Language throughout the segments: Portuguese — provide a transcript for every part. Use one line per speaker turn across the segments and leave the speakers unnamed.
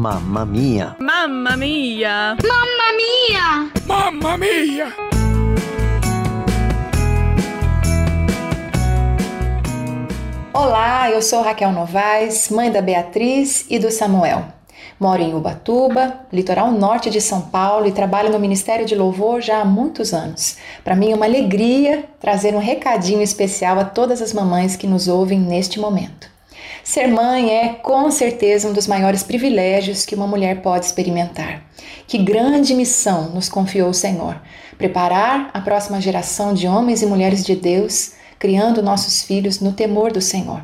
Mamma mia!
Mamma mia!
Mamma mia!
Mamma mia!
Olá, eu sou Raquel Novaes, mãe da Beatriz e do Samuel. Moro em Ubatuba, litoral norte de São Paulo e trabalho no Ministério de Louvor já há muitos anos. Para mim é uma alegria trazer um recadinho especial a todas as mamães que nos ouvem neste momento. Ser mãe é, com certeza, um dos maiores privilégios que uma mulher pode experimentar. Que grande missão nos confiou o Senhor: preparar a próxima geração de homens e mulheres de Deus, criando nossos filhos no temor do Senhor.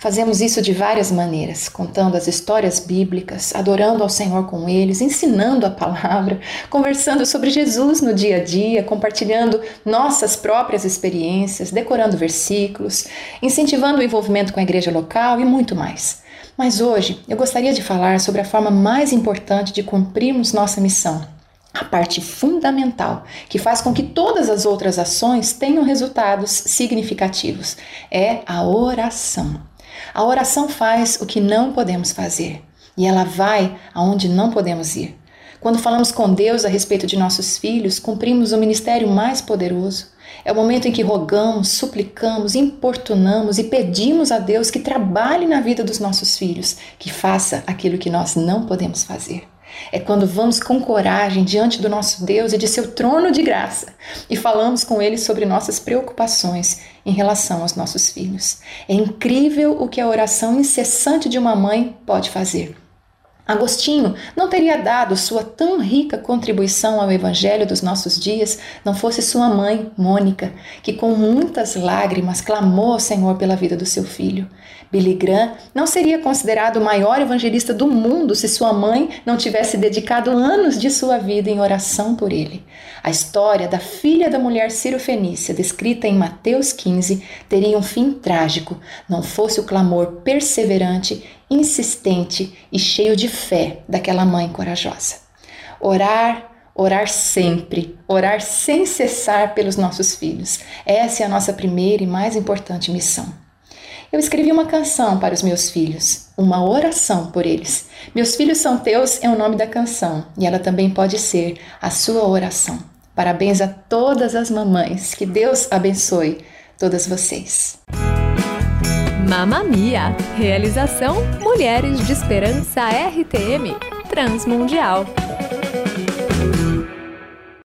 Fazemos isso de várias maneiras, contando as histórias bíblicas, adorando ao Senhor com eles, ensinando a palavra, conversando sobre Jesus no dia a dia, compartilhando nossas próprias experiências, decorando versículos, incentivando o envolvimento com a igreja local e muito mais. Mas hoje eu gostaria de falar sobre a forma mais importante de cumprirmos nossa missão, a parte fundamental que faz com que todas as outras ações tenham resultados significativos é a oração. A oração faz o que não podemos fazer e ela vai aonde não podemos ir. Quando falamos com Deus a respeito de nossos filhos, cumprimos o ministério mais poderoso. É o momento em que rogamos, suplicamos, importunamos e pedimos a Deus que trabalhe na vida dos nossos filhos, que faça aquilo que nós não podemos fazer. É quando vamos com coragem diante do nosso Deus e de seu trono de graça e falamos com Ele sobre nossas preocupações em relação aos nossos filhos. É incrível o que a oração incessante de uma mãe pode fazer. Agostinho não teria dado sua tão rica contribuição ao Evangelho dos nossos dias não fosse sua mãe, Mônica, que com muitas lágrimas clamou ao Senhor pela vida do seu filho. Billy Graham não seria considerado o maior evangelista do mundo se sua mãe não tivesse dedicado anos de sua vida em oração por ele. A história da filha da mulher Ciro-Fenícia, descrita em Mateus 15, teria um fim trágico, não fosse o clamor perseverante, insistente e cheio de fé daquela mãe corajosa. Orar, orar sempre, orar sem cessar pelos nossos filhos. Essa é a nossa primeira e mais importante missão. Eu escrevi uma canção para os meus filhos, uma oração por eles. Meus filhos são teus é o nome da canção e ela também pode ser a sua oração. Parabéns a todas as mamães. Que Deus abençoe todas vocês.
Mamma Mia. Realização Mulheres de Esperança RTM Transmundial.